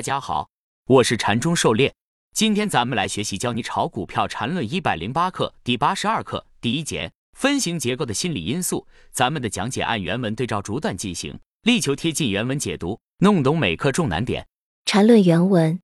大家好，我是禅中狩猎。今天咱们来学习教你炒股票禅论一百零八课第八十二课第一节分形结构的心理因素。咱们的讲解按原文对照逐段进行，力求贴近原文解读，弄懂每课重难点。禅论原文：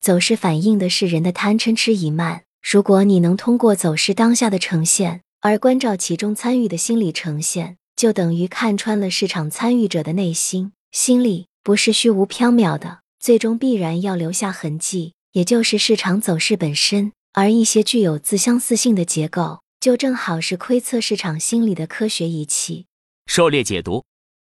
走势反映的是人的贪嗔痴疑慢。如果你能通过走势当下的呈现，而关照其中参与的心理呈现，就等于看穿了市场参与者的内心。心理不是虚无缥缈的。最终必然要留下痕迹，也就是市场走势本身。而一些具有自相似性的结构，就正好是窥测市场心理的科学仪器。狩猎解读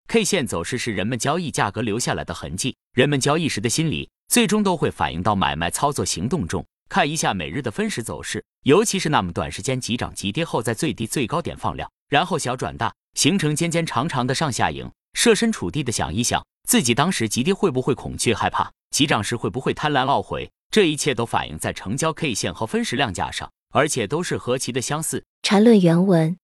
：K 线走势是人们交易价格留下来的痕迹，人们交易时的心理，最终都会反映到买卖操作行动中。看一下每日的分时走势，尤其是那么短时间急涨急跌后，在最低最高点放量，然后小转大，形成尖尖长长的上下影。设身处地的想一想。自己当时急跌会不会恐惧害怕？急涨时会不会贪婪懊悔？这一切都反映在成交 K 线和分时量价上，而且都是何其的相似。缠论原文，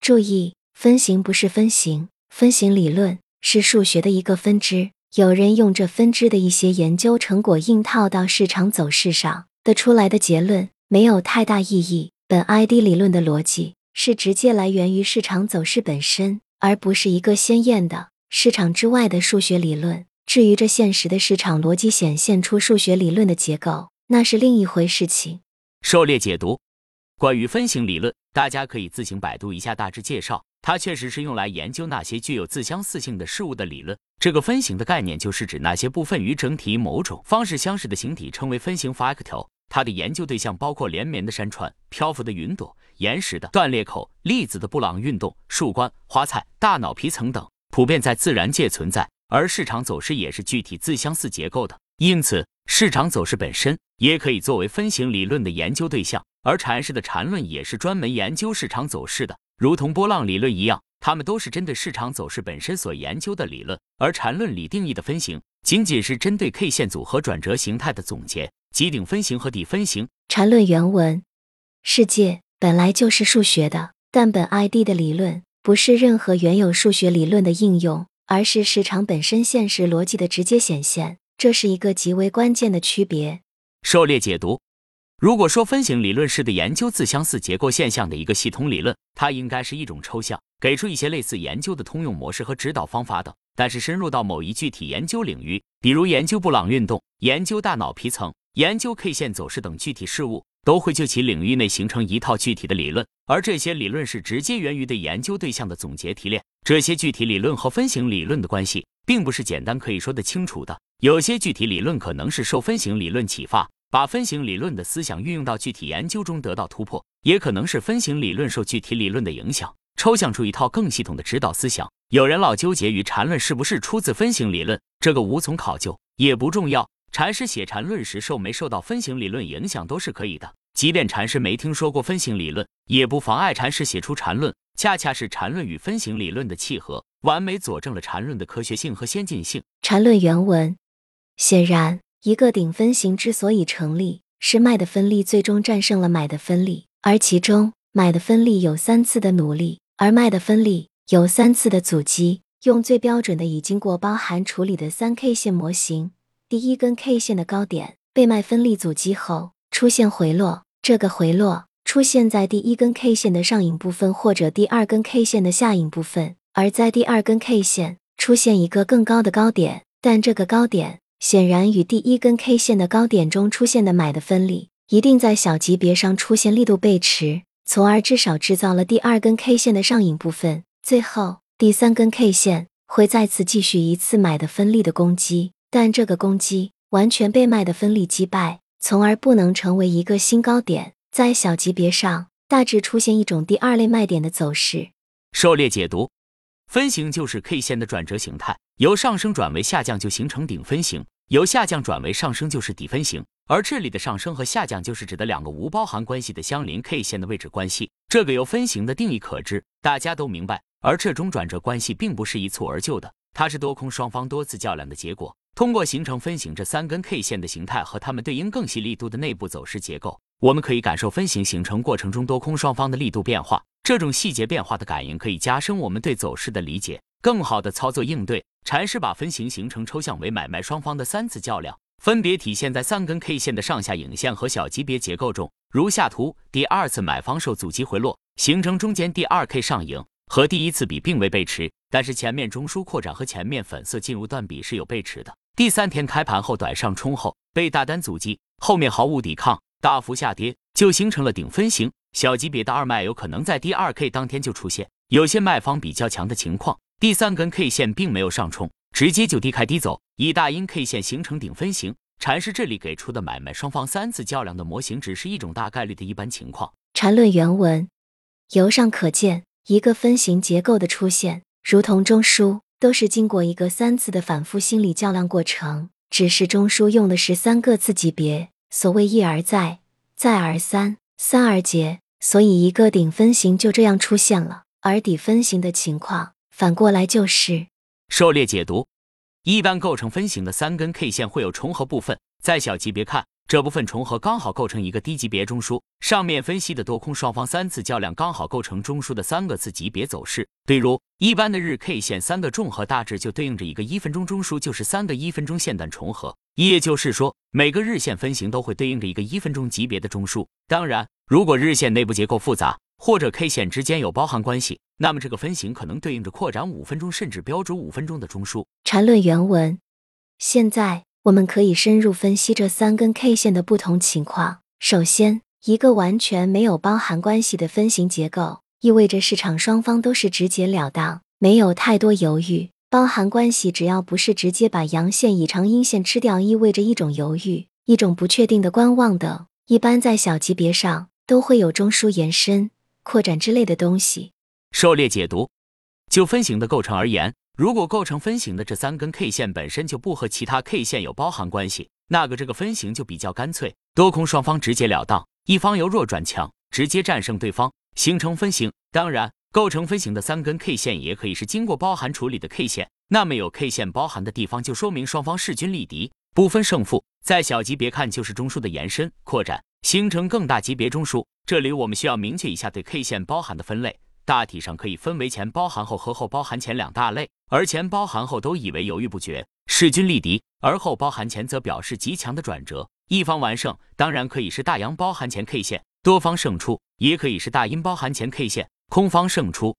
注意，分形不是分形，分形理论是数学的一个分支。有人用这分支的一些研究成果硬套到市场走势上，得出来的结论没有太大意义。本 ID 理论的逻辑是直接来源于市场走势本身，而不是一个鲜艳的。市场之外的数学理论，至于这现实的市场逻辑显现出数学理论的结构，那是另一回事情。狩猎解读，关于分形理论，大家可以自行百度一下大致介绍。它确实是用来研究那些具有自相似性的事物的理论。这个分形的概念，就是指那些部分与整体某种方式相似的形体，称为分形 fractal。它的研究对象包括连绵的山川、漂浮的云朵、岩石的断裂口、粒子的布朗运动、树冠、花菜、大脑皮层等。普遍在自然界存在，而市场走势也是具体自相似结构的，因此市场走势本身也可以作为分形理论的研究对象。而禅师的禅论也是专门研究市场走势的，如同波浪理论一样，他们都是针对市场走势本身所研究的理论。而禅论里定义的分形，仅仅是针对 K 线组合转折形态的总结，即顶分形和底分形。禅论原文：世界本来就是数学的，但本 ID 的理论。不是任何原有数学理论的应用，而是市场本身现实逻辑的直接显现，这是一个极为关键的区别。狩猎解读：如果说分形理论是的研究自相似结构现象的一个系统理论，它应该是一种抽象，给出一些类似研究的通用模式和指导方法等。但是深入到某一具体研究领域，比如研究布朗运动、研究大脑皮层、研究 K 线走势等具体事物。都会就其领域内形成一套具体的理论，而这些理论是直接源于对研究对象的总结提炼。这些具体理论和分形理论的关系，并不是简单可以说得清楚的。有些具体理论可能是受分形理论启发，把分形理论的思想运用到具体研究中得到突破；也可能是分形理论受具体理论的影响，抽象出一套更系统的指导思想。有人老纠结于禅论是不是出自分形理论，这个无从考究，也不重要。禅师写禅论时受没受到分形理论影响都是可以的。即便禅师没听说过分形理论，也不妨碍禅师写出禅论。恰恰是禅论与分形理论的契合，完美佐证了禅论的科学性和先进性。禅论原文：显然，一个顶分形之所以成立，是卖的分力最终战胜了买的分力，而其中买的分力有三次的努力，而卖的分力有三次的阻击。用最标准的已经过包含处理的三 K 线模型，第一根 K 线的高点被卖分力阻击后，出现回落。这个回落出现在第一根 K 线的上影部分或者第二根 K 线的下影部分，而在第二根 K 线出现一个更高的高点，但这个高点显然与第一根 K 线的高点中出现的买的分力一定在小级别上出现力度背驰，从而至少制造了第二根 K 线的上影部分。最后第三根 K 线会再次继续一次买的分力的攻击，但这个攻击完全被卖的分力击败。从而不能成为一个新高点，在小级别上大致出现一种第二类卖点的走势。狩猎解读，分形就是 K 线的转折形态，由上升转为下降就形成顶分形，由下降转为上升就是底分形。而这里的上升和下降就是指的两个无包含关系的相邻 K 线的位置关系。这个由分形的定义可知，大家都明白。而这种转折关系并不是一蹴而就的，它是多空双方多次较量的结果。通过形成分形这三根 K 线的形态和它们对应更细力度的内部走势结构，我们可以感受分形形成过程中多空双方的力度变化。这种细节变化的感应可以加深我们对走势的理解，更好的操作应对。禅师把分形形成抽象为买卖双方的三次较量，分别体现在三根 K 线的上下影线和小级别结构中。如下图，第二次买方受阻击回落，形成中间第二 K 上影，和第一次比并未背驰，但是前面中枢扩展和前面粉色进入段比是有背驰的。第三天开盘后短上冲后被大单阻击，后面毫无抵抗，大幅下跌，就形成了顶分型。小级别的二卖有可能在第二 K 当天就出现，有些卖方比较强的情况，第三根 K 线并没有上冲，直接就低开低走，以大阴 K 线形成顶分型。禅师这里给出的买卖双方三次较量的模型，只是一种大概率的一般情况。禅论原文由上可见，一个分型结构的出现，如同中枢，都是经过一个三次的反复心理较量过程。只是中枢用的是三个次级别，所谓一而再，再而三，三而竭，所以一个顶分型就这样出现了。而底分型的情况，反过来就是狩猎解读。一般构成分型的三根 K 线会有重合部分，在小级别看，这部分重合刚好构成一个低级别中枢。上面分析的多空双方三次较量刚好构成中枢的三个次级别走势。比如，一般的日 K 线三个重合大致就对应着一个一分钟中枢，就是三个一分钟线段重合。也就是说，每个日线分型都会对应着一个一分钟级别的中枢。当然，如果日线内部结构复杂，或者 K 线之间有包含关系，那么这个分型可能对应着扩展五分钟甚至标准五分钟的中枢。缠论原文。现在我们可以深入分析这三根 K 线的不同情况。首先，一个完全没有包含关系的分型结构，意味着市场双方都是直截了当，没有太多犹豫。包含关系只要不是直接把阳线以长阴线吃掉，意味着一种犹豫、一种不确定的观望等。一般在小级别上都会有中枢延伸。扩展之类的东西。狩猎解读，就分型的构成而言，如果构成分型的这三根 K 线本身就不和其他 K 线有包含关系，那个这个分型就比较干脆，多空双方直截了当，一方由弱转强，直接战胜对方，形成分型。当然，构成分型的三根 K 线也可以是经过包含处理的 K 线。那么有 K 线包含的地方，就说明双方势均力敌，不分胜负。在小级别看，就是中枢的延伸、扩展。形成更大级别中枢，这里我们需要明确一下对 K 线包含的分类，大体上可以分为前包含后和后包含前两大类。而前包含后都以为犹豫不决，势均力敌；而后包含前则表示极强的转折，一方完胜。当然可以是大阳包含前 K 线，多方胜出；也可以是大阴包含前 K 线，空方胜出。